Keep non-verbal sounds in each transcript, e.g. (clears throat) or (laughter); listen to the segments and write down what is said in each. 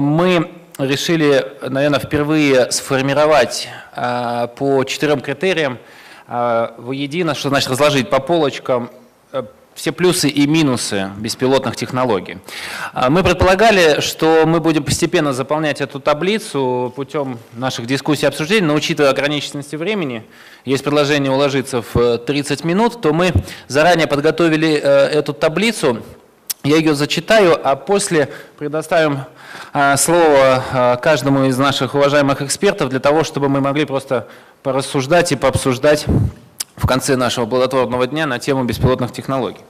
мы решили, наверное, впервые сформировать э, по четырем критериям э, воедино, что значит разложить по полочкам э, все плюсы и минусы беспилотных технологий. А, мы предполагали, что мы будем постепенно заполнять эту таблицу путем наших дискуссий и обсуждений, но учитывая ограниченности времени, есть предложение уложиться в 30 минут, то мы заранее подготовили эту таблицу, я ее зачитаю, а после предоставим а, слово а, каждому из наших уважаемых экспертов для того, чтобы мы могли просто порассуждать и пообсуждать в конце нашего плодотворного дня на тему беспилотных технологий.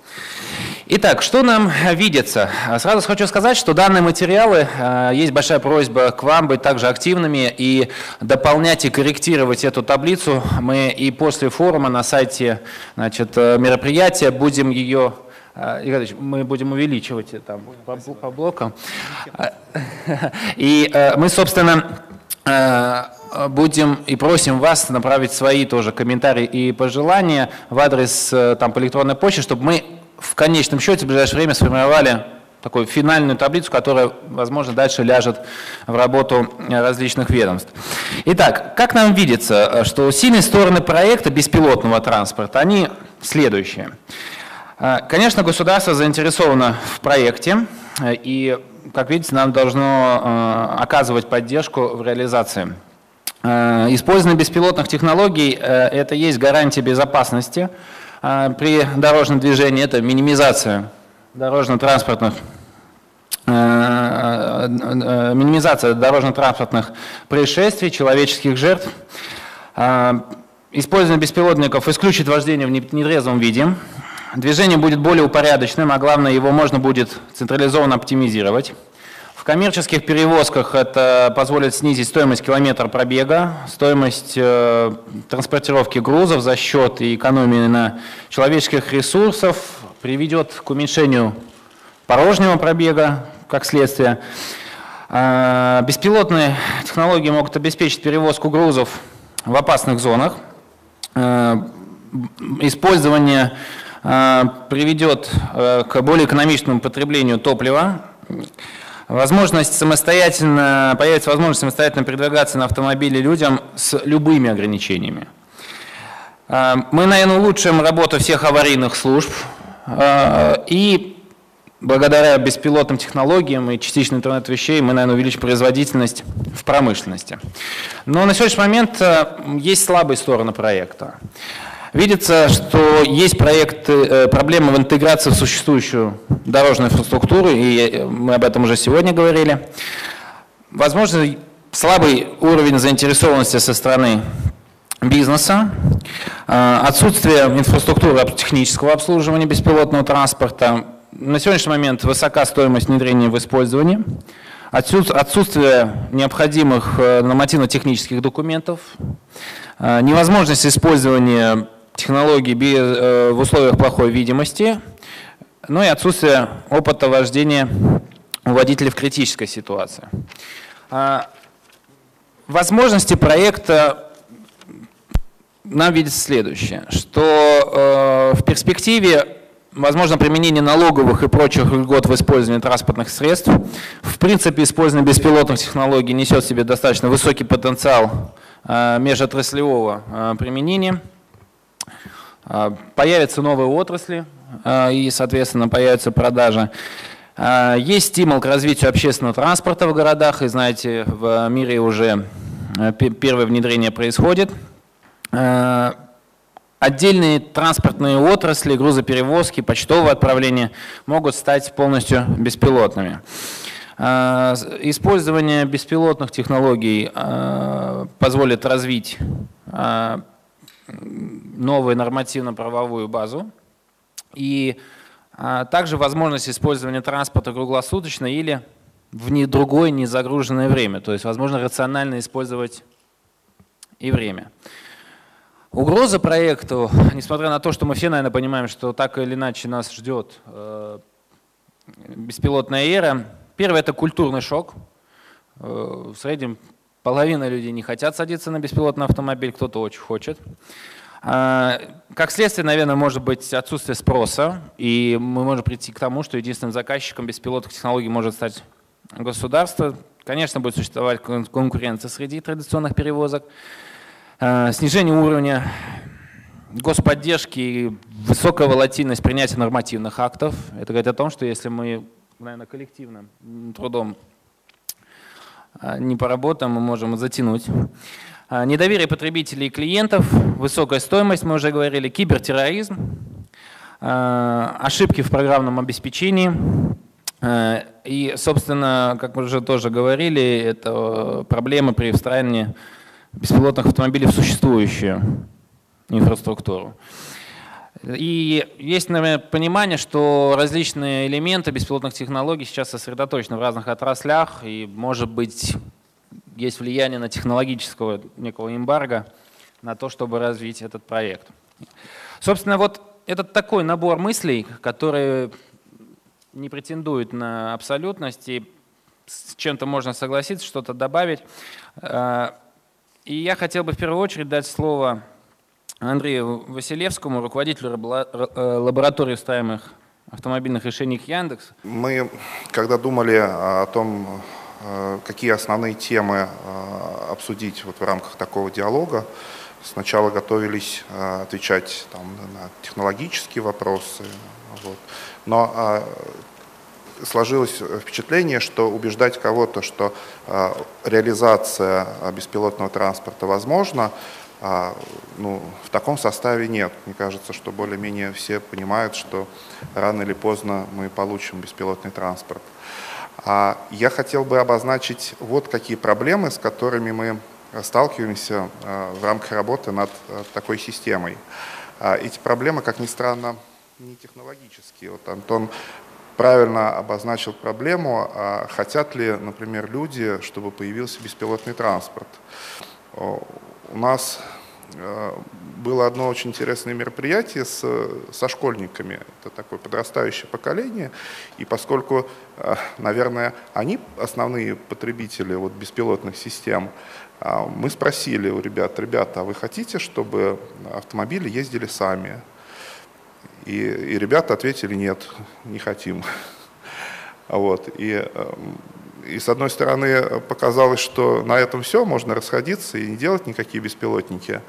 Итак, что нам видится? Сразу хочу сказать, что данные материалы, а, есть большая просьба к вам быть также активными и дополнять и корректировать эту таблицу. Мы и после форума на сайте значит, мероприятия будем ее Игорь мы будем увеличивать там по, по блокам. А, (laughs) и э, мы, собственно, э, будем и просим вас направить свои тоже комментарии и пожелания в адрес э, там, по электронной почте, чтобы мы в конечном счете в ближайшее время сформировали такую финальную таблицу, которая, возможно, дальше ляжет в работу различных ведомств. Итак, как нам видится, что сильные стороны проекта беспилотного транспорта, они следующие. А, конечно, государство заинтересовано в проекте, э, и, как видите, нам должно э, оказывать поддержку в реализации. Э, использование беспилотных технологий – это есть гарантия безопасности при дорожном движении, это минимизация дорожно-транспортных минимизация дорожно-транспортных происшествий, человеческих жертв. Использование беспилотников исключит вождение в нетрезвом виде, Движение будет более упорядоченным, а главное, его можно будет централизованно оптимизировать. В коммерческих перевозках это позволит снизить стоимость километра пробега, стоимость э, транспортировки грузов за счет экономии на человеческих ресурсов, приведет к уменьшению порожнего пробега, как следствие. Э, беспилотные технологии могут обеспечить перевозку грузов в опасных зонах. Э, использование приведет э, к более экономичному потреблению топлива, возможность самостоятельно, появится возможность самостоятельно передвигаться на автомобиле людям с любыми ограничениями. Э, мы, наверное, улучшим работу всех аварийных служб и благодаря беспилотным технологиям и частичный интернет вещей мы, наверное, увеличим производительность в промышленности. Но на сегодняшний момент есть слабые стороны проекта. Видится, что есть проекты, э, проблемы в интеграции в существующую дорожную инфраструктуру, и э, мы об этом уже сегодня говорили. Возможно, слабый уровень заинтересованности со стороны бизнеса, э, отсутствие инфраструктуры технического обслуживания беспилотного транспорта, на сегодняшний момент высока стоимость внедрения в использовании, отсутствие необходимых нормативно-технических документов, невозможность использования технологий э, в условиях плохой видимости, ну и отсутствие опыта вождения у водителей в критической ситуации. А, возможности проекта нам видится следующее, что э, в перспективе возможно применение налоговых и прочих льгот в использовании транспортных средств. В принципе, использование беспилотных технологий несет в себе достаточно высокий потенциал э, межотраслевого применения. А, появятся новые отрасли а, и, соответственно, появятся продажи. А, есть стимул к развитию общественного транспорта в городах, и знаете, в мире уже первое внедрение происходит. Отдельные транспортные отрасли, грузоперевозки, почтовое отправление могут стать полностью беспилотными. Использование беспилотных технологий позволит развить новую нормативно-правовую базу и а, также возможность использования транспорта круглосуточно или в не другое незагруженное время. То есть возможно рационально использовать и время. Угроза проекту, несмотря на то, что мы все, наверное, понимаем, что так или иначе нас ждет э, беспилотная эра. Первое – это культурный шок. Э, в среднем половина людей не хотят садиться на беспилотный автомобиль, кто-то очень хочет. А, как следствие, наверное, может быть отсутствие спроса, и мы можем прийти к тому, что единственным заказчиком беспилотных технологий может стать государства. Конечно, будет существовать конкуренция среди традиционных перевозок. Э, снижение уровня господдержки и высокая волатильность принятия нормативных актов. Это говорит о том, что если мы, наверное, коллективным трудом э, не поработаем, мы можем затянуть. Э, недоверие потребителей и клиентов, высокая стоимость, мы уже говорили, кибертерроризм, ошибки в программном обеспечении. И, собственно, как мы уже тоже говорили, это проблемы при встраивании беспилотных автомобилей в существующую инфраструктуру. И есть, наверное, понимание, что различные элементы беспилотных технологий сейчас сосредоточены в разных отраслях, и, может быть, есть влияние на технологического некого эмбарго на то, чтобы развить этот проект. Собственно, вот этот такой набор мыслей, который не претендует на абсолютность, и с чем-то можно согласиться, что-то добавить. Э, и я хотел бы в первую очередь дать слово Андрею Василевскому, руководителю э, лаборатории устраиваемых автомобильных решений Яндекс. Мы, когда думали о том, э, какие основные темы э, обсудить вот в рамках такого диалога, сначала готовились отвечать там, на технологические вопросы, вот. но сложилось впечатление, что убеждать кого-то, что реализация беспилотного транспорта возможна, э, ну, в таком составе нет. Мне кажется, что более-менее все понимают, что рано или поздно мы получим беспилотный транспорт. А я хотел бы обозначить вот какие проблемы, с которыми мы сталкиваемся э, в рамках работы над э, такой системой. Э, эти проблемы, как ни странно, не технологические. Вот Антон правильно обозначил проблему, а хотят ли, например, люди, чтобы появился беспилотный транспорт. У нас э, было одно очень интересное мероприятие с, со школьниками. Это такое подрастающее поколение. И поскольку, э, наверное, они основные потребители вот беспилотных систем, а мы спросили у ребят, ребята, а вы хотите, чтобы автомобили ездили сами? И, и ребята ответили, нет, не хотим. (laughs) Вот. И, и с одной стороны показалось, что на этом все, можно расходиться и не делать никакие беспилотники.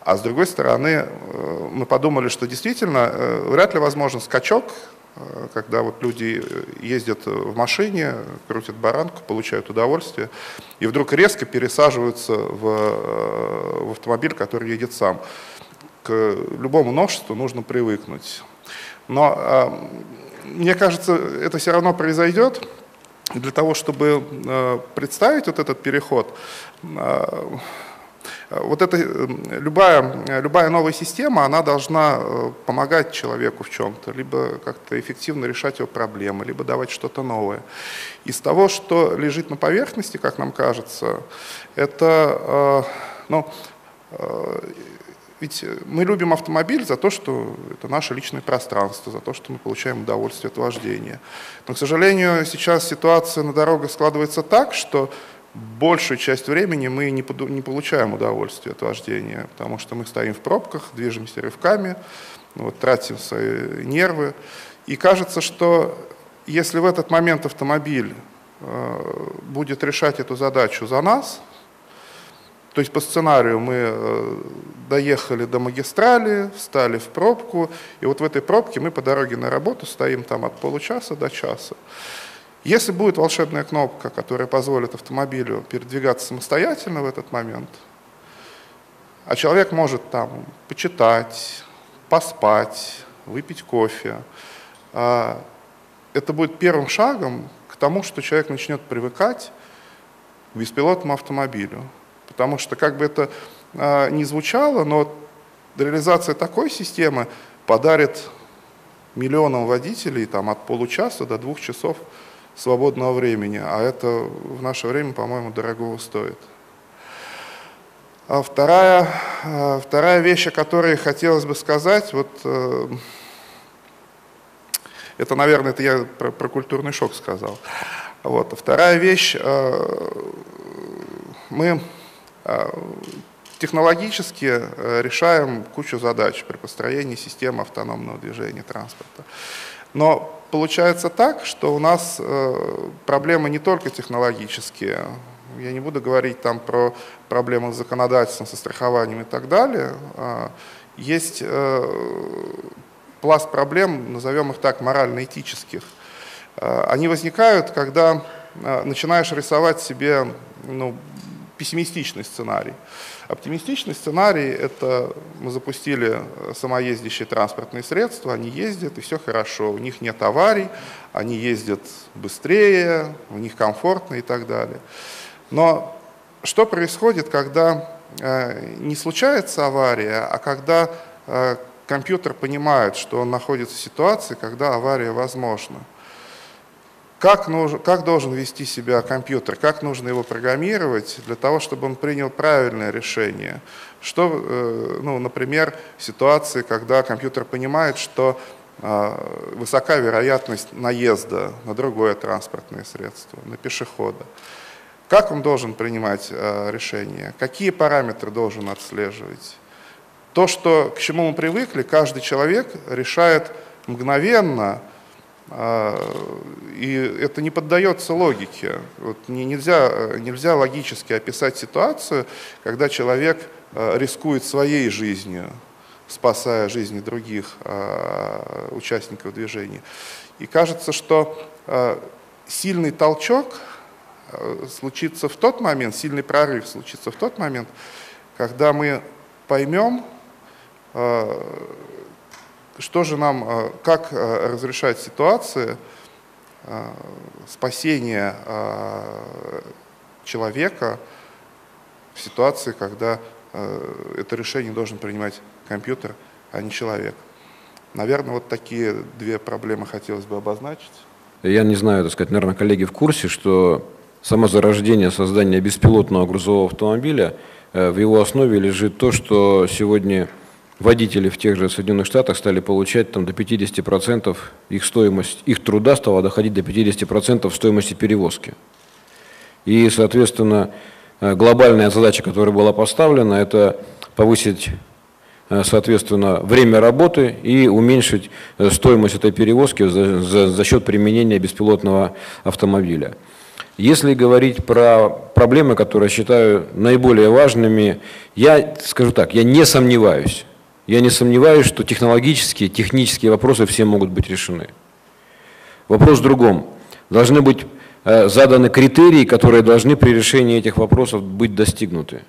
А с другой стороны, э, мы подумали, что действительно э, вряд ли возможен скачок, э, когда вот люди ездят в машине, крутят баранку, получают удовольствие, и вдруг резко пересаживаются в, в автомобиль, который едет сам к любому новшеству нужно привыкнуть. Но а, мне кажется, это все равно произойдет. Для того, чтобы а, представить вот этот переход, а, вот эта любая, любая новая система, она должна помогать человеку в чем-то, либо как-то эффективно решать его проблемы, либо давать что-то новое. Из того, что лежит на поверхности, как нам кажется, это ну, ведь э, мы любим автомобиль за то, что это наше личное пространство, за то, что мы получаем удовольствие от вождения. Но, к сожалению, сейчас ситуация на дорогах складывается так, что большую часть времени мы не, не получаем удовольствие от вождения, потому что мы стоим в пробках, движемся рывками, вот, тратим свои нервы. И кажется, что если в этот момент автомобиль э, будет решать эту задачу за нас, то есть по сценарию мы э, доехали до магистрали, встали в пробку, и вот в этой пробке мы по дороге на работу стоим там от получаса до часа. Если будет волшебная кнопка, которая позволит автомобилю передвигаться самостоятельно в этот момент, а человек может там почитать, поспать, выпить кофе, а, это будет первым шагом к тому, что человек начнет привыкать к беспилотному автомобилю. Потому что, как бы это э, ни звучало, но реализация такой системы подарит миллионам водителей там, от получаса до двух часов свободного времени, а это в наше время, по-моему, дорогого стоит. А вторая, а, вторая вещь, о которой хотелось бы сказать, вот, э, это, наверное, это я про, про культурный шок сказал. Вот. Вторая вещь, э, мы технологически э, решаем кучу задач при построении системы автономного движения транспорта. Но получается так, что у нас э, проблемы не только технологические. Я не буду говорить там про проблемы с законодательством, со страхованием и так далее. А, есть э, пласт проблем, назовем их так, морально-этических. А, они возникают, когда а, начинаешь рисовать себе ну, пессимистичный сценарий. Оптимистичный сценарий – это мы запустили самоездящие транспортные средства, они ездят, и все хорошо, у них нет аварий, они ездят быстрее, у них комфортно и так далее. Но что происходит, когда э, не случается авария, а когда э, компьютер понимает, что он находится в ситуации, когда авария возможна? Как, нужно, как должен вести себя компьютер, как нужно его программировать для того, чтобы он принял правильное решение. Что, э, ну, например, ситуации, когда компьютер понимает, что э, высока вероятность наезда на другое транспортное средство, на пешехода. Как он должен принимать э, решение? Какие параметры должен отслеживать? То, что, к чему мы привыкли, каждый человек решает мгновенно, а, и это не поддается логике. Вот нельзя, нельзя логически описать ситуацию, когда человек а, рискует своей жизнью, спасая жизни других а, участников движения. И кажется, что сильный толчок случится в тот момент, сильный прорыв случится в тот момент, когда мы поймем, что же нам, э, как э, разрешать ситуации э, спасения человека в ситуации, когда это решение должен принимать компьютер, а не человек. Наверное, вот такие две проблемы хотелось бы обозначить. Я не знаю, так сказать, наверное, коллеги в курсе, что само зарождение создания беспилотного грузового автомобиля, в его основе лежит то, что сегодня водители в тех же Соединенных Штатах стали получать там, до 50% их стоимость, их труда стала доходить до 50% стоимости перевозки. И, соответственно, э, глобальная задача, которая была поставлена, это повысить, э, соответственно, время работы и уменьшить э, стоимость этой перевозки за, за, за счет применения беспилотного автомобиля. Если говорить про проблемы, которые я считаю наиболее важными, я скажу так, я не сомневаюсь, я не сомневаюсь, что технологические, технические вопросы все могут быть решены. Вопрос в другом. Должны быть э, заданы критерии, которые должны при решении этих вопросов быть достигнуты.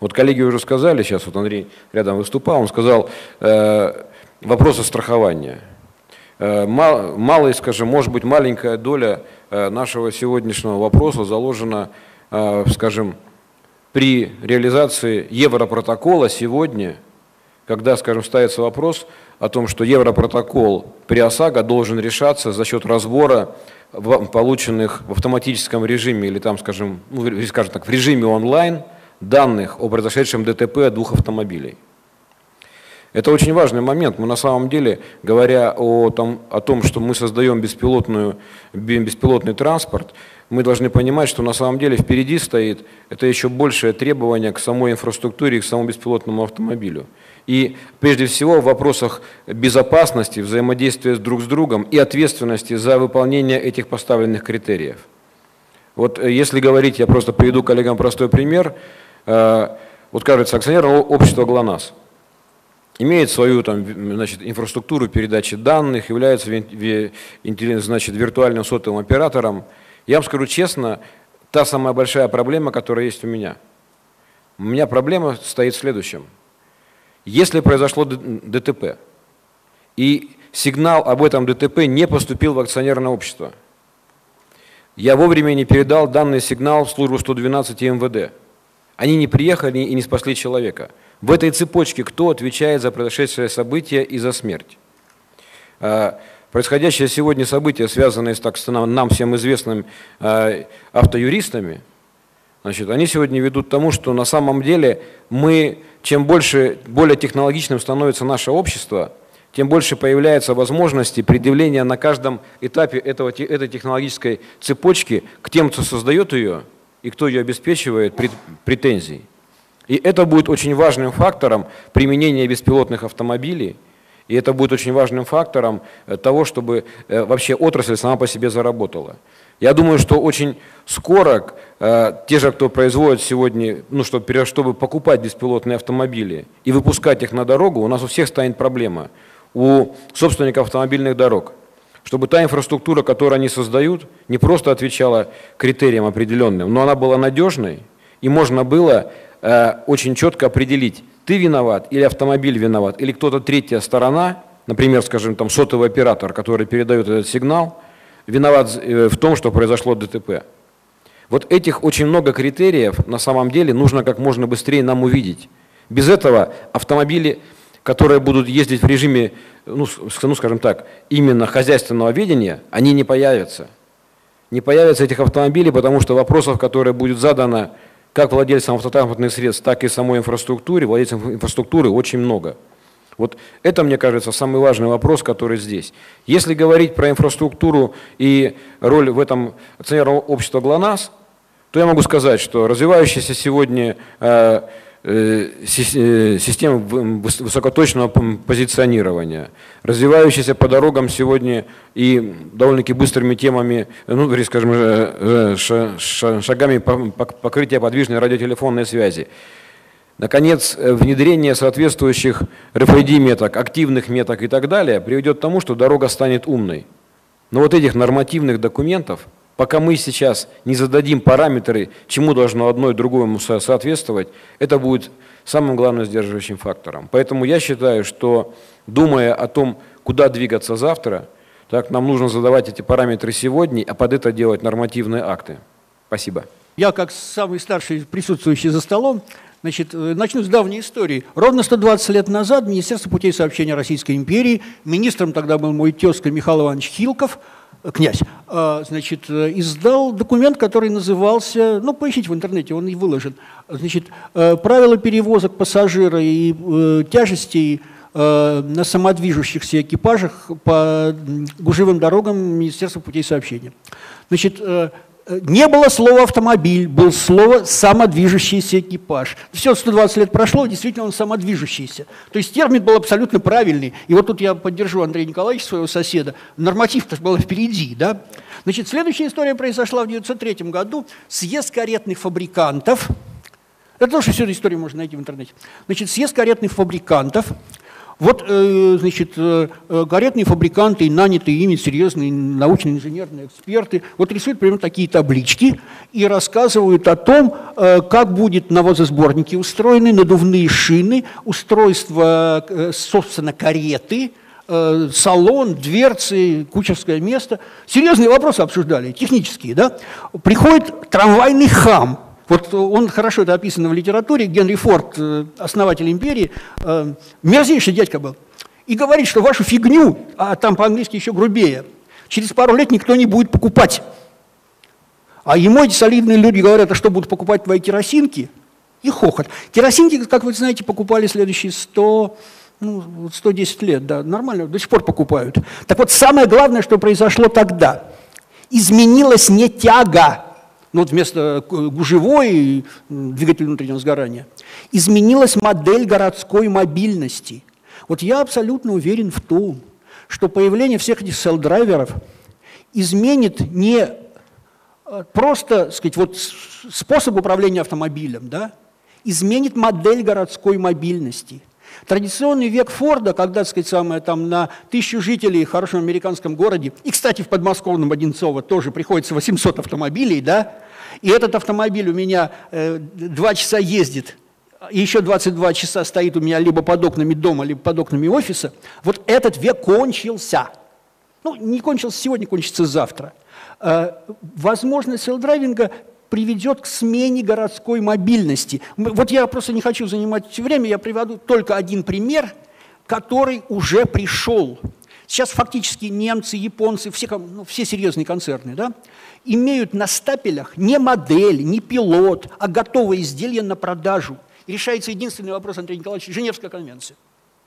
Вот коллеги уже сказали, сейчас вот Андрей рядом выступал, он сказал э, вопросы страхования. Э, мал, малый, скажем, может быть маленькая доля э, нашего сегодняшнего вопроса заложена, э, скажем, при реализации Европротокола сегодня – когда, скажем, ставится вопрос о том, что Европротокол при ОСАГО должен решаться за счет разбора полученных в автоматическом режиме или там, скажем, ну, скажем так, в режиме онлайн данных о произошедшем ДТП двух автомобилей. Это очень важный момент. Мы на самом деле, говоря о том, о том что мы создаем беспилотную, беспилотный транспорт, мы должны понимать, что на самом деле впереди стоит это еще большее требование к самой инфраструктуре и к самому беспилотному автомобилю. И прежде всего в вопросах безопасности, взаимодействия друг с другом и ответственности за выполнение этих поставленных критериев. Вот э, если говорить, я просто приведу коллегам простой пример. Э, вот кажется, акционерное общество ГЛОНАСС имеет свою там, значит, инфраструктуру передачи данных, является значит, виртуальным сотовым оператором. Я вам скажу честно, та самая большая проблема, которая есть у меня. У меня проблема стоит в следующем – если произошло ДТП, и сигнал об этом ДТП не поступил в акционерное общество, я вовремя не передал данный сигнал в службу 112 и МВД. Они не приехали и не спасли человека. В этой цепочке кто отвечает за произошедшее событие и за смерть? А, происходящее сегодня событие, связанное с так, нам всем известными а, автоюристами, значит, они сегодня ведут к тому, что на самом деле мы чем больше, более технологичным становится наше общество, тем больше появляется возможности предъявления на каждом этапе этого, этой технологической цепочки к тем, кто создает ее и кто ее обеспечивает, претензий. И это будет очень важным фактором применения беспилотных автомобилей И это будет очень важным фактором э, того, чтобы э, вообще отрасль сама по себе заработала. Я думаю, что очень скоро э, те же, кто производит сегодня, ну, чтобы, чтобы покупать беспилотные автомобили и выпускать их на дорогу, у нас у всех станет проблема. У собственников автомобильных дорог. Чтобы та инфраструктура, которую они создают, не просто отвечала критериям определенным, но она была надежной, и можно было э, очень четко определить, ты виноват или автомобиль виноват, или кто-то третья сторона, например, скажем, там сотовый оператор, который передает этот сигнал – виноват э, в том, что произошло ДТП. Вот этих очень много критериев на самом деле нужно как можно быстрее нам увидеть. Без этого автомобили, которые будут ездить в режиме, ну, ну скажем так, именно хозяйственного ведения, они не появятся. Не появятся этих автомобилей, потому что вопросов, которые будет задано как владельцам автотранспортных средств, так и самой инфраструктуре, владельцам инфраструктуры очень много. Вот это, мне кажется, самый важный вопрос, который здесь. Если говорить про инфраструктуру и роль в этом акционерного общества ГЛОНАСС, то я могу сказать, что развивающаяся сегодня э, э, э, система высокоточного позиционирования, развивающаяся по дорогам сегодня и довольно-таки быстрыми темами, ну, скажем, шагами покрытия подвижной радиотелефонной связи, Наконец, э, внедрение соответствующих RFID-меток, активных меток и так далее приведет к тому, что дорога станет умной. Но вот этих нормативных документов, пока мы сейчас не зададим параметры, чему должно одно и другому соответствовать, это будет самым главным сдерживающим фактором. Поэтому я считаю, что думая о том, куда двигаться завтра, так, нам нужно задавать эти параметры сегодня, а под это делать нормативные акты. Спасибо. Я, как самый старший присутствующий за столом, Значит, э, начну с давней истории. Ровно 120 лет назад Министерство путей сообщения Российской империи, министром тогда был мой тезка Михаил Иванович Хилков, князь, э, значит, издал документ, который назывался, ну, поищите в интернете, он и выложен, значит, «Правила перевозок пассажира и тяжестей на самодвижущихся экипажах по гужевым дорогам Министерства путей сообщения». Значит, не было слова автомобиль, было слово самодвижущийся экипаж. Все, 120 лет прошло, действительно он самодвижущийся. То есть термин был абсолютно правильный. И вот тут я поддержу Андрея Николаевича, своего соседа. Норматив-то был впереди, да? Значит, следующая история произошла в 1903 году. Съезд каретных фабрикантов. Это тоже всю эту историю можно найти в интернете. Значит, съезд каретных фабрикантов вот, э, значит, э, э, каретные фабриканты и нанятые ими серьезные научно-инженерные эксперты вот рисуют примерно такие таблички и рассказывают о том, как будет навозосборники устроены, надувные шины, устройство, собственно, кареты, салон, дверцы, кучерское место. Серьезные вопросы обсуждали, технические, да? Приходит трамвайный хам – вот он хорошо это описано в литературе. Генри Форд, э, основатель империи, э, мерзейший дядька был. И говорит, что вашу фигню, а там по-английски еще грубее, через пару лет никто не будет покупать. А ему эти солидные люди говорят, а что будут покупать твои керосинки? И хохот. Керосинки, как вы знаете, покупали следующие 100, ну, 110 лет, да, нормально, до сих пор покупают. Так вот, самое главное, что произошло тогда, изменилась не тяга ну вот вместо э, гужевой двигателя внутреннего сгорания, изменилась модель городской мобильности. Вот я абсолютно уверен в том, что появление всех этих селл-драйверов изменит не э, просто сказать, вот способ управления автомобилем, да, изменит модель городской мобильности. Традиционный век Форда, когда, так сказать, самое, там, на тысячу жителей в хорошем американском городе, и, кстати, в подмосковном Одинцово тоже приходится 800 автомобилей, да, и этот автомобиль у меня э, два часа ездит, и еще 22 часа стоит у меня либо под окнами дома, либо под окнами офиса, вот этот век кончился. Ну, не кончился сегодня, кончится завтра. Э, возможность селдрайвинга приведет к смене городской мобильности. Вот я просто не хочу занимать время, я приведу только один пример, который уже пришел. Сейчас фактически немцы, японцы, все, ну, все серьезные концерны, да, имеют на стапелях не модель, не пилот, а готовые изделия на продажу. И решается единственный вопрос, Андрей Николаевич, Женевская конвенция.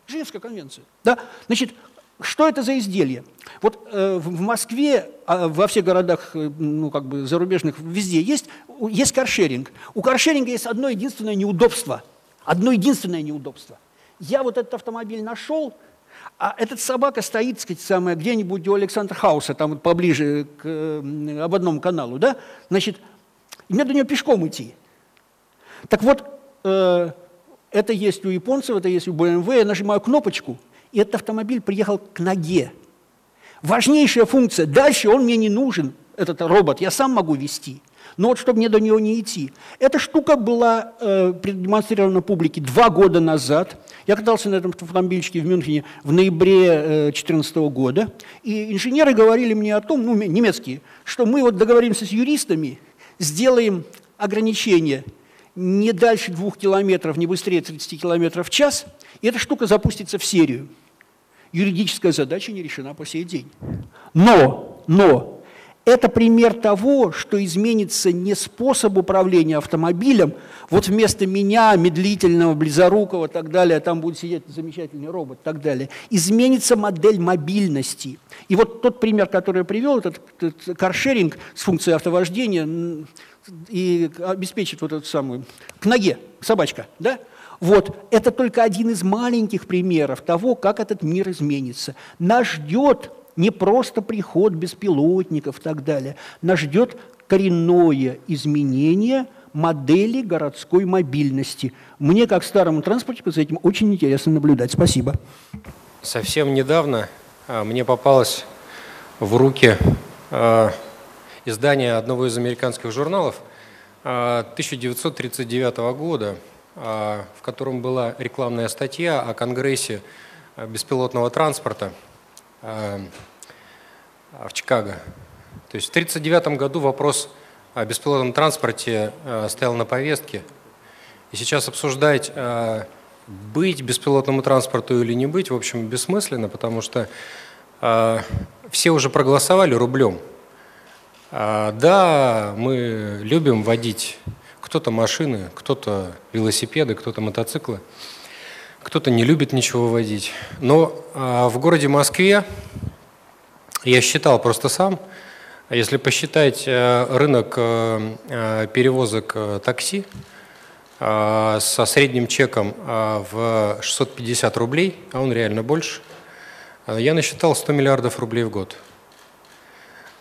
Женевская конвенция. Да? Значит, что это за изделие? Вот э, в Москве, э, во всех городах, э, ну, как бы зарубежных, везде есть, есть каршеринг. У каршеринга есть одно единственное неудобство. Одно единственное неудобство. Я вот этот автомобиль нашел, А этот собака стоит, так сказать, самое, где-нибудь у Александра Хауса, там вот поближе к об одном каналу, да? Значит, мне до нее пешком идти. Так вот, э, это есть у японцев, это есть у BMW. Я нажимаю кнопочку, и этот автомобиль приехал к ноге. Важнейшая функция. Дальше он мне не нужен, этот робот, я сам могу вести. Но вот чтобы мне до него не идти. Эта штука была э, продемонстрирована публике два года назад. Я катался на этом автомобильчике в Мюнхене в ноябре 2014 э, года. И инженеры говорили мне о том, ну, немецкие, что мы вот договоримся с юристами, сделаем ограничение не дальше двух километров, не быстрее 30 километров в час, и эта штука запустится в серию. Юридическая задача не решена по сей день. Но, но, это пример того, что изменится не способ управления автомобилем, вот вместо меня, медлительного, близорукого и так далее, там будет сидеть замечательный робот и так далее, изменится модель мобильности. И вот тот пример, который я привел, этот, этот каршеринг с функцией автовождения и обеспечит вот эту самую, к ноге, собачка, да? Вот, это только один из маленьких примеров того, как этот мир изменится. Нас ждет не просто приход беспилотников и так далее. Нас ждет коренное изменение модели городской мобильности. Мне, как старому транспортнику, за этим очень интересно наблюдать. Спасибо. Совсем недавно а, мне попалось в руки а, издание одного из американских журналов 1939 а, года, в котором была рекламная статья о Конгрессе беспилотного транспорта – Э, в Чикаго. То есть в 1939 году вопрос о беспилотном транспорте стоял на повестке. И сейчас обсуждать, быть беспилотному транспорту или не быть, в общем, бессмысленно, потому что все уже проголосовали рублем. Да, мы любим водить кто-то машины, кто-то велосипеды, кто-то мотоциклы кто-то не любит ничего водить. Но а, в городе Москве, я считал просто сам, если посчитать э, рынок э, э, перевозок такси со средним чеком в 650 рублей, а он реально больше, я насчитал 100 миллиардов рублей в год.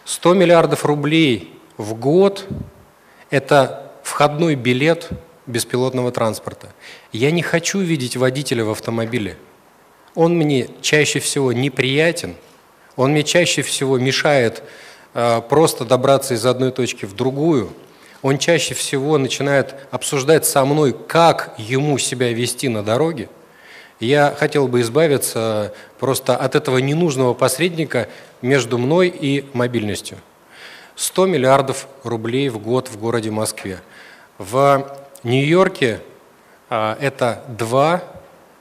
100 миллиардов рублей в год – это входной билет беспилотного транспорта. Я не хочу видеть водителя в автомобиле. Он мне чаще всего неприятен, он мне чаще всего мешает э, просто добраться из одной точки в другую. Он чаще всего начинает обсуждать со мной, как ему себя вести на дороге. Я хотел бы избавиться просто от этого ненужного посредника между мной и мобильностью. 100 миллиардов рублей в год в городе Москве. В Нью-Йорке а, это 2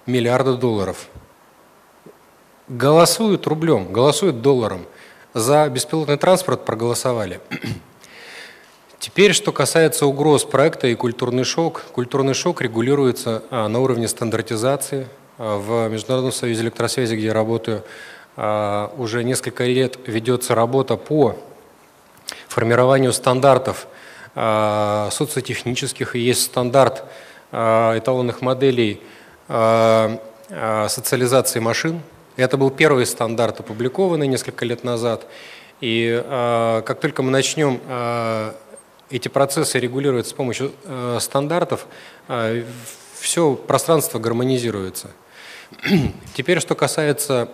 миллиарда долларов. Голосуют рублем, голосуют долларом. За беспилотный транспорт проголосовали. (clears throat) Теперь, что касается угроз проекта и культурный шок. Культурный шок регулируется а, на уровне стандартизации. А, в Международном союзе электросвязи, где я работаю, уже несколько лет ведется работа по формированию стандартов – социотехнических, и есть стандарт э, эталонных моделей э, социализации машин. Это был первый стандарт, опубликованный несколько лет назад. И как только мы начнем эти процессы регулировать с помощью стандартов, все пространство гармонизируется. (clears throat) Теперь, что касается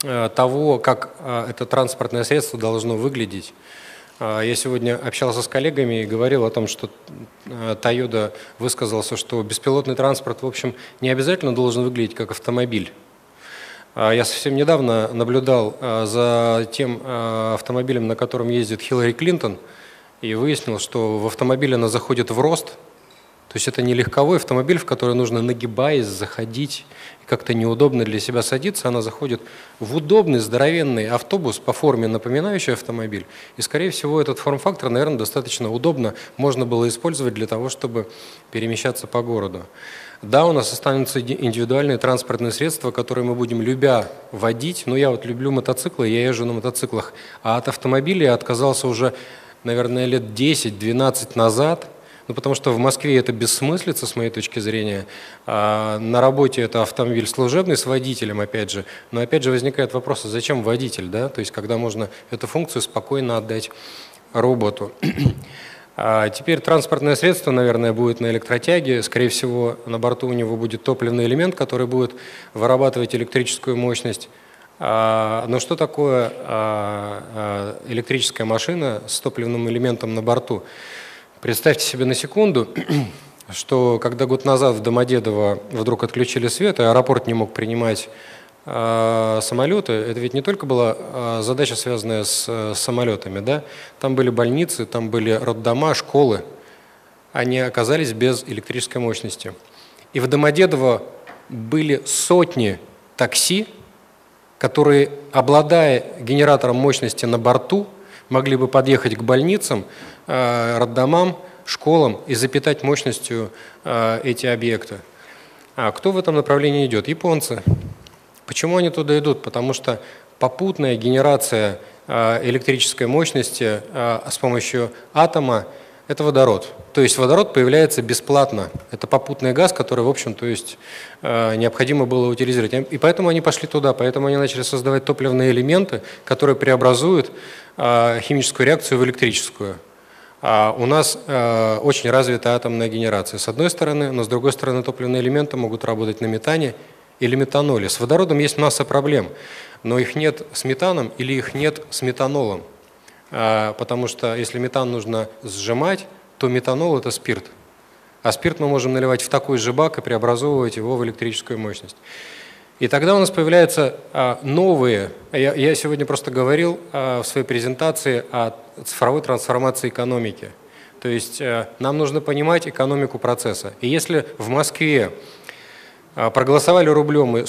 того, как это транспортное средство должно выглядеть. А, я сегодня общался с коллегами и говорил о том, что Toyota высказался, что беспилотный транспорт, в общем, не обязательно должен выглядеть как автомобиль. А, я совсем недавно наблюдал а, за тем автомобилем, на котором ездит Хиллари Клинтон, и выяснил, что в автомобиле она заходит в рост, то есть это не легковой автомобиль, в который нужно нагибаясь, заходить, как-то неудобно для себя садиться, она заходит в удобный, здоровенный автобус по форме напоминающий автомобиль. И, скорее всего, этот форм-фактор, наверное, достаточно удобно можно было использовать для того, чтобы перемещаться по городу. Да, у нас останутся индивидуальные транспортные средства, которые мы будем любя водить. Но я вот люблю мотоциклы, я езжу на мотоциклах. А от автомобиля я отказался уже, наверное, лет 10-12 назад – Ну, потому что в Москве это бессмыслица, с моей точки зрения. А на работе это автомобиль служебный с водителем, опять же. Но опять же возникает вопрос, а зачем водитель, да? То есть, когда можно эту функцию спокойно отдать роботу. (clears throat) А теперь транспортное средство, наверное, будет на электротяге. Скорее всего, на борту у него будет топливный элемент, который будет вырабатывать электрическую мощность. А, но что такое а, электрическая машина с топливным элементом на борту? Представьте себе на секунду, (clears throat) что когда год назад в Домодедово вдруг отключили свет, и аэропорт не мог принимать э, самолеты, это ведь не только была э, задача, связанная с э, самолетами, да? там были больницы, там были роддома, школы, они оказались без электрической мощности. И в Домодедово были сотни такси, которые, обладая генератором мощности на борту, могли бы подъехать к больницам, Э, роддомам, школам и запитать мощностью э, эти объекты. А кто в этом направлении идет? Японцы. Почему они туда идут? Потому что попутная генерация э, электрической мощности с помощью атома – это водород. То есть водород появляется бесплатно. Это попутный газ, который, в общем, то есть необходимо было утилизировать. И поэтому они пошли туда, поэтому они начали создавать топливные элементы, которые преобразуют химическую реакцию в электрическую. А у нас э, очень развита атомная генерация, с одной стороны, но с другой стороны топливные элементы могут работать на метане или метаноле. С водородом есть масса проблем, но их нет с метаном или их нет с метанолом. А, потому что если метан нужно сжимать, то метанол – это спирт. А спирт мы можем наливать в такой же бак и преобразовывать его в электрическую мощность. И тогда у нас появляются а, новые, я, сегодня просто говорил а, в своей презентации о цифровой трансформации экономики. То есть а, нам нужно понимать экономику процесса. И если в Москве проголосовали рублем,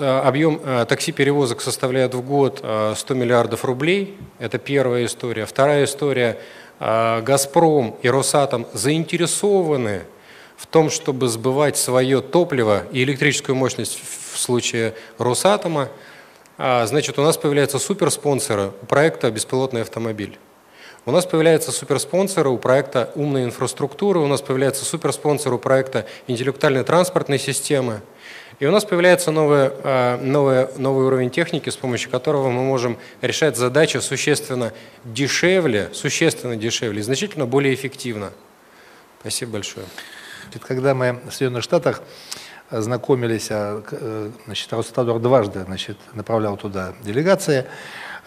объем а, такси-перевозок составляет в год а, 100 миллиардов рублей, это первая история. Вторая история, «Газпром» и «Росатом» заинтересованы в том, чтобы сбывать свое топливо и электрическую мощность в случае Росатома, значит, у нас появляются суперспонсоры у проекта «Беспилотный автомобиль». У нас появляются суперспонсоры у проекта «Умная инфраструктура», у нас появляются суперспонсоры у проекта «Интеллектуальной транспортной системы». И у нас появляется новый, а, новый, новый уровень техники, с помощью которого мы можем решать задачи существенно дешевле, существенно дешевле, значительно более эффективно. Спасибо большое. Когда мы в Соединенных Штатах знакомились, а, э, значит, Ростатор дважды значит, направлял туда делегации,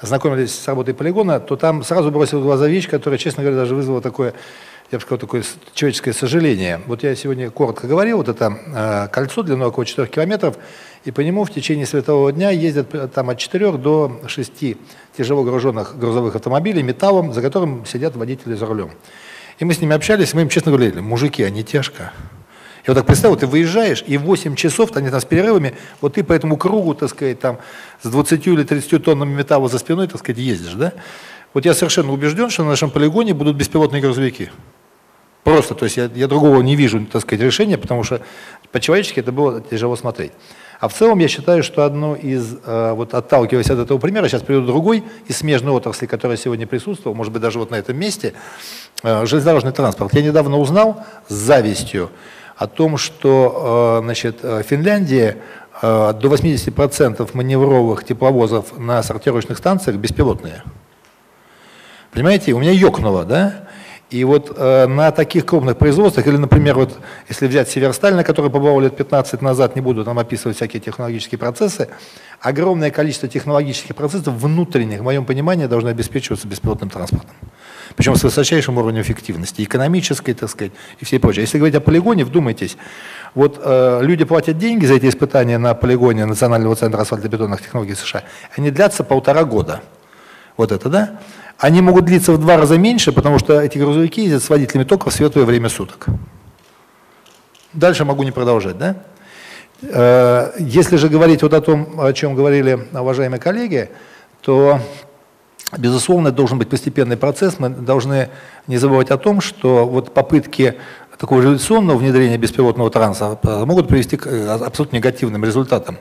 знакомились с работой полигона, то там сразу бросил в глаза вещь, которая, честно говоря, даже вызвала такое, я бы сказал, такое человеческое сожаление. Вот я сегодня коротко говорил, вот это э, кольцо длиной около 4 километров, и по нему в течение светового дня ездят э, там от 4 до 6 тяжело груженных грузовых автомобилей металлом, за которым сидят водители за рулем. И мы с ними общались, мы им честно говорили, мужики, они тяжко. Я вот так представил, ты выезжаешь, и 8 часов, они там с перерывами, вот ты по этому кругу, так сказать, там с 20 или 30 тоннами металла за спиной, так сказать, ездишь, да? Вот я совершенно убежден, что на нашем полигоне будут беспилотные грузовики. Просто, то есть я, я другого не вижу, так сказать, решения, потому что по-человечески это было тяжело смотреть. А в целом я считаю, что одно из, э, вот отталкиваясь от этого примера, сейчас приведу другой из смежной отрасли, которая сегодня присутствовала, может быть, даже вот на этом месте, э, железнодорожный транспорт. Я недавно узнал с завистью о том, что э, значит, Финляндия до 80% маневровых тепловозов на сортировочных станциях беспилотные. Понимаете, у меня ёкнуло, да? И вот э, на таких крупных производствах, или, например, вот если взять Северсталь, на который побывал лет 15 назад, не буду там описывать всякие технологические процессы, огромное количество технологических процессов внутренних, в моем понимании, должны обеспечиваться беспилотным транспортом. Причем с высочайшим уровнем эффективности, экономической, так сказать, и все прочее. Если говорить о полигоне, вдумайтесь, вот э, люди платят деньги за эти испытания на полигоне Национального центра асфальтобетонных технологий США, они длятся полтора года. Вот это, да? Они могут длиться в два раза меньше, потому что эти грузовики ездят с водителями только в светлое время суток. Дальше могу не продолжать, да? Э, если же говорить вот о том, о чем говорили уважаемые коллеги, то, безусловно, это должен быть постепенный процесс. Мы должны не забывать о том, что вот попытки такого революционного внедрения беспилотного транспорта могут привести к э, абсолютно негативным результатам.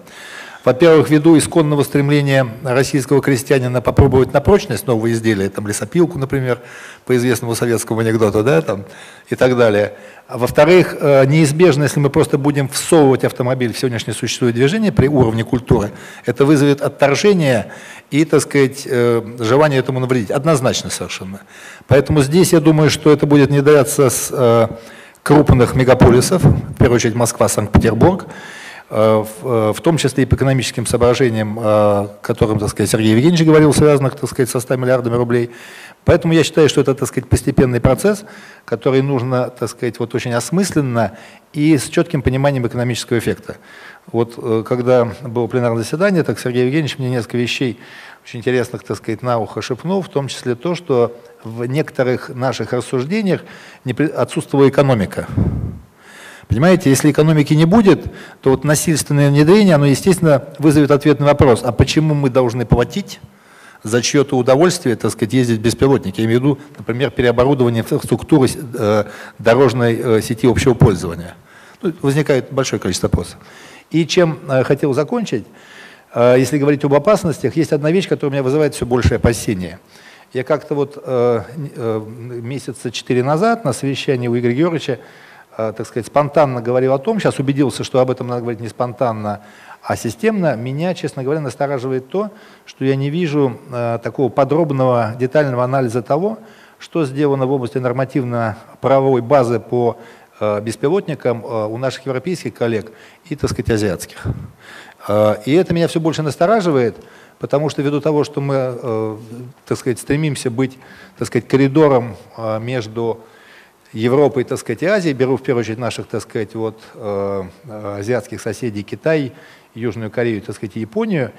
Во-первых, ввиду исконного стремления российского крестьянина попробовать на прочность новые изделия, там лесопилку, например, по известному советскому анекдоту, да, там, и так далее. А во-вторых, э, неизбежно, если мы просто будем всовывать автомобиль в сегодняшнее существующее движение при уровне культуры, это вызовет отторжение и, так сказать, э, желание этому навредить. Однозначно совершенно. Поэтому здесь я думаю, что это будет не с э, крупных мегаполисов, в первую очередь Москва, Санкт-Петербург, в том числе и по экономическим соображениям, э, о котором, так сказать, Сергей Евгеньевич говорил, связанных, так сказать, со 100 миллиардами рублей. Поэтому я считаю, что это, так сказать, постепенный процесс, который нужно, так сказать, вот очень осмысленно и с четким пониманием экономического эффекта. Вот когда было пленарное заседание, так Сергей Евгеньевич мне несколько вещей очень интересных, так сказать, на ухо шепнул, в том числе то, что в некоторых наших рассуждениях отсутствовала экономика. Понимаете, если экономики не будет, то вот насильственное внедрение, оно, естественно, вызовет ответ на вопрос, а почему мы должны платить за чье-то удовольствие, так сказать, ездить в беспилотнике? Я имею в виду, например, переоборудование инфраструктуры э, дорожной э, сети общего пользования. Ну, возникает большое количество вопросов. И чем э, хотел закончить, если говорить об опасностях, есть одна вещь, которая меня вызывает все большее опасение. Я как-то вот месяца четыре назад на совещании у Игоря Георгиевича так сказать, спонтанно говорил о том, сейчас убедился, что об этом надо говорить не спонтанно, а системно, меня, честно говоря, настораживает то, что я не вижу э, такого подробного, детального анализа того, что сделано в области нормативно-правовой базы по э, беспилотникам э, у наших европейских коллег и, так сказать, азиатских. Э, и это меня все больше настораживает, потому что ввиду того, что мы, э, так сказать, стремимся быть, так сказать, коридором э, между Европой, так сказать, и Азией, беру в первую очередь наших, так сказать, вот, э, азиатских соседей Китай, Южную Корею, так сказать, Японию,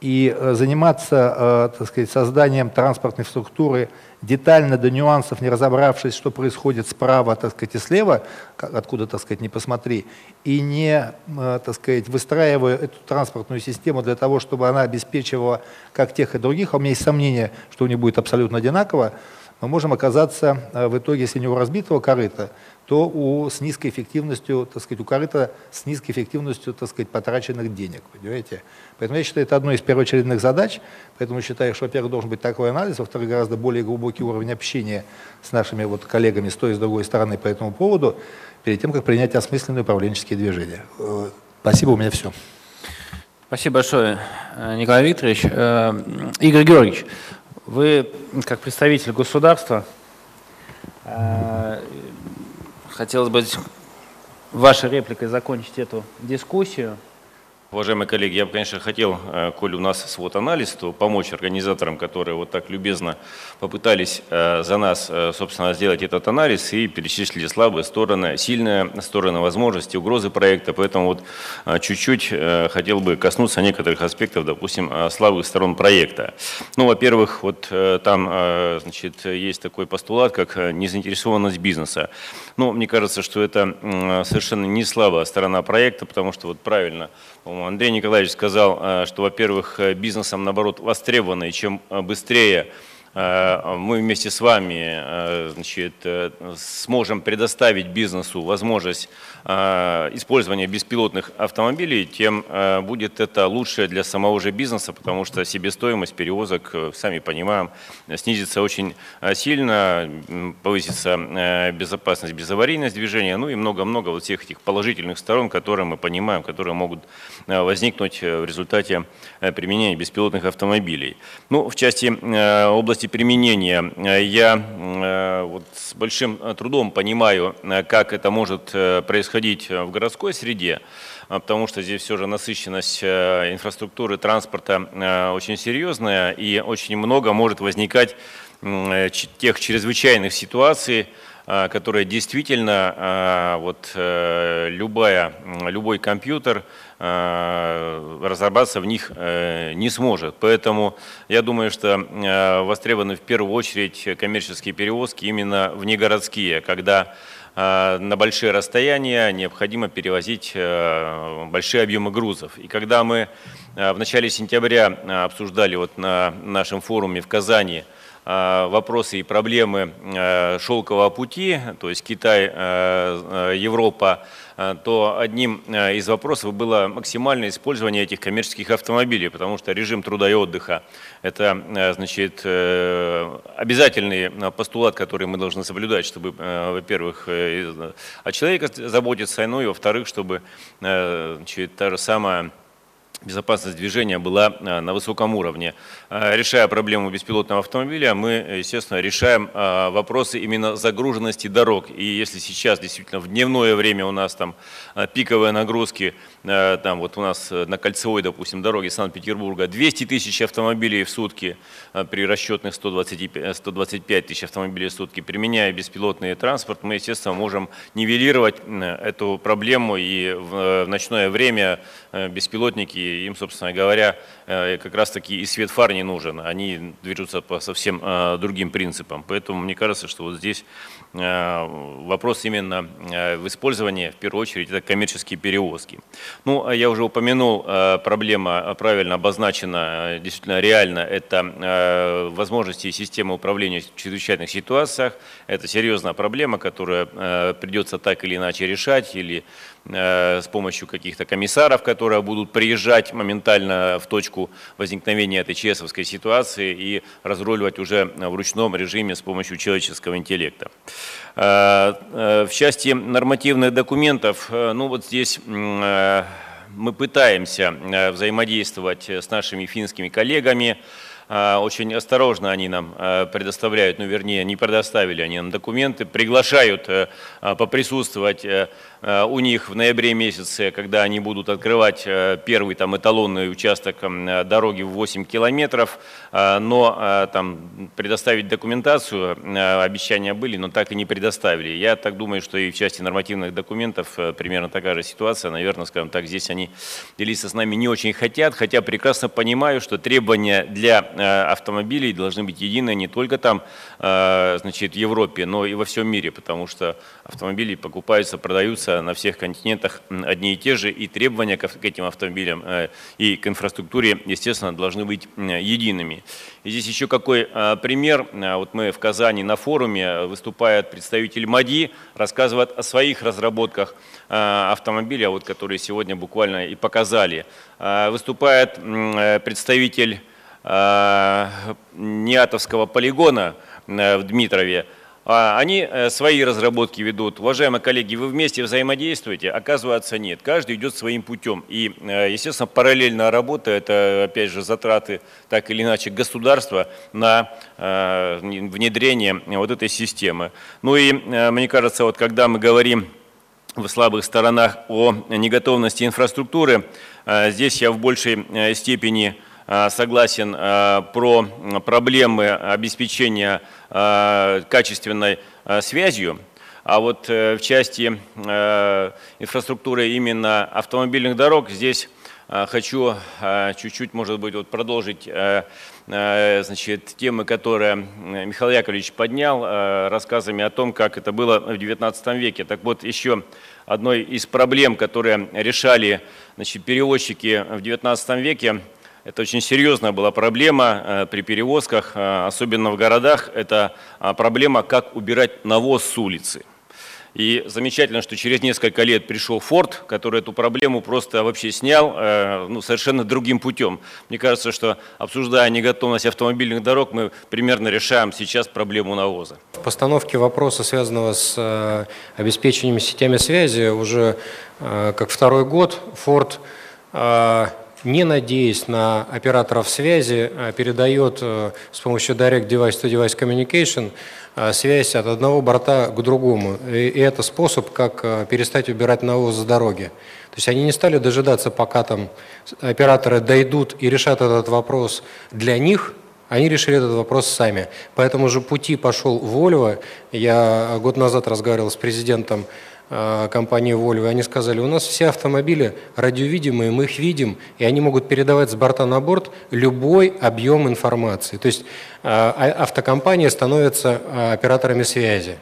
и э, заниматься, э, так сказать, созданием транспортной структуры детально до нюансов, не разобравшись, что происходит справа, так сказать, и слева, откуда, так сказать, не посмотри, и не, так сказать, выстраивая эту транспортную систему для того, чтобы она обеспечивала как тех и других, а у меня есть сомнение, что у них будет абсолютно одинаково, мы можем оказаться э, в итоге, если не у разбитого корыта, то у, с низкой эффективностью, так сказать, у корыта с низкой эффективностью, так сказать, потраченных денег, понимаете? Поэтому я считаю, это одной из первоочередных задач, поэтому считаю, что, во-первых, должен быть такой анализ, во-вторых, гораздо более глубокий уровень общения с нашими вот коллегами с той и с другой стороны по этому поводу, перед тем, как принять осмысленные управленческие движения. Э, спасибо, у меня все. Спасибо большое, э, Николай Викторович. Игорь Георгиевич, вы, как представитель государства, э, хотелось бы вашей репликой закончить эту дискуссию. Уважаемые коллеги, я бы, конечно, хотел, э, коль у нас свод-анализ, то помочь организаторам, которые вот так любезно попытались э, за нас, э, собственно, сделать этот анализ и перечислили слабые стороны, сильные стороны, возможности, угрозы проекта. Поэтому вот чуть-чуть хотел бы коснуться некоторых аспектов, допустим, слабых сторон проекта. Ну, во-первых, вот там, значит, есть такой постулат, как незаинтересованность бизнеса. Ну, мне кажется, что это совершенно не слабая сторона проекта, потому что вот правильно Андрей Николаевич сказал, э, что, во-первых, э, бизнесом, наоборот, востребовано, и чем э, быстрее мы вместе с вами значит, сможем предоставить бизнесу возможность Э, использования беспилотных автомобилей, тем э, будет это лучше для самого же бизнеса, потому что себестоимость перевозок, э, сами понимаем, снизится очень сильно, повысится безопасность, безаварийность движения, ну и много-много вот всех этих положительных сторон, которые мы понимаем, которые могут возникнуть в результате применения беспилотных автомобилей. Ну, в части области применения. Я вот с большим трудом понимаю, как это может происходить э, в городской среде, э, потому что здесь все же насыщенность э, инфраструктуры транспорта очень серьезная и очень много может возникать тех чрезвычайных ситуаций, которые действительно вот, любая, любой компьютер разобраться в них не сможет. Поэтому я думаю, что востребованы в первую очередь коммерческие перевозки именно внегородские, когда Э, на большие расстояния необходимо перевозить э, большие объемы грузов. И когда мы э, в начале сентября обсуждали вот на нашем форуме в Казани вопросы и проблемы шелкового пути, то есть Китай, Европа, то одним из вопросов было максимальное использование этих коммерческих автомобилей, потому что режим труда и отдыха – это значит, обязательный постулат, который мы должны соблюдать, чтобы, во-первых, о человеке заботиться, ну и, во-вторых, чтобы значит, та же самая безопасность движения была э, на высоком уровне. Э, решая проблему беспилотного автомобиля, мы, естественно, решаем э, вопросы именно загруженности дорог. И если сейчас действительно в дневное время у нас там пиковые нагрузки, там вот у нас на кольцевой, допустим, дороге Санкт-Петербурга 200 тысяч автомобилей в сутки при расчетных 125, 125 тысяч автомобилей в сутки, применяя беспилотный транспорт, мы, естественно, можем нивелировать эту проблему и в ночное время беспилотники им, собственно говоря, э, как раз-таки и свет фар не нужен. Они движутся по совсем э, другим принципам. Поэтому мне кажется, что вот здесь вопрос именно в использовании, в первую очередь, это коммерческие перевозки. Ну, а я уже упомянул, проблема правильно обозначена, действительно реально, это возможности системы управления в чрезвычайных ситуациях. Это серьезная проблема, которую придется так или иначе решать, или Э, с помощью каких-то комиссаров, которые будут приезжать моментально в точку возникновения этой ЧСовской ситуации и разруливать уже в ручном режиме с помощью человеческого интеллекта. Э, э, в части нормативных документов, ну вот здесь мы пытаемся взаимодействовать с нашими финскими коллегами, очень осторожно они нам предоставляют, ну вернее не предоставили они нам документы, приглашают поприсутствовать Э, у них в ноябре месяце, когда они будут открывать э, первый там эталонный участок э, дороги в 8 километров, но там предоставить документацию, обещания были, но так и не предоставили. Я так думаю, что и в части нормативных документов примерно такая же ситуация, наверное, скажем так, здесь они делиться с нами не очень хотят, хотя прекрасно понимаю, что требования для автомобилей должны быть единые не только там, значит, в Европе, но и во всем мире, потому что автомобили покупаются, продаются на всех континентах одни и те же, и требования к этим автомобилям э, и к инфраструктуре, естественно, должны быть едиными. И здесь еще какой э, пример. Э, вот мы в Казани на форуме выступает представитель МАДИ, рассказывает о своих разработках автомобиля, вот, которые сегодня буквально и показали. Выступает представитель Неатовского полигона в Дмитрове, они э, свои разработки ведут. Уважаемые коллеги, вы вместе взаимодействуете? Оказывается, нет. Каждый идет своим путем. И, э, естественно, параллельная работа – это, опять же, затраты так или иначе государства на э, внедрение вот этой системы. Ну и, мне кажется, вот когда мы говорим в слабых сторонах о неготовности инфраструктуры, здесь я в большей степени согласен э, про проблемы обеспечения э, качественной связью, а вот в части инфраструктуры именно автомобильных дорог здесь хочу чуть-чуть, может быть, вот продолжить значит, темы, которые Михаил Яковлевич поднял рассказами о том, как это было в XIX веке. Так вот, еще одной из проблем, которые решали значит, перевозчики в XIX веке, это очень серьезная была проблема э, при перевозках, э, особенно в городах. Это а, проблема, как убирать навоз с улицы. И замечательно, что через несколько лет пришел Форд, который эту проблему просто вообще снял э, ну, совершенно другим путем. Мне кажется, что обсуждая неготовность автомобильных дорог, мы примерно решаем сейчас проблему навоза. В постановке вопроса, связанного с обеспечением сетями связи, уже как второй год Форд не надеясь на операторов связи, а передает э, с помощью Direct Device to Device Communication э, связь от одного борта к другому. И это способ, как э, перестать убирать навоз с дороги. То есть они не стали дожидаться, пока там операторы дойдут и решат этот вопрос для них, они решили этот вопрос сами. По этому же пути пошел Volvo. Я год назад разговаривал с президентом компании Volvo, они сказали, у нас все автомобили радиовидимые, мы их видим, и они могут передавать с борта на борт любой объем информации. То есть э, а, автокомпания становится э, операторами связи.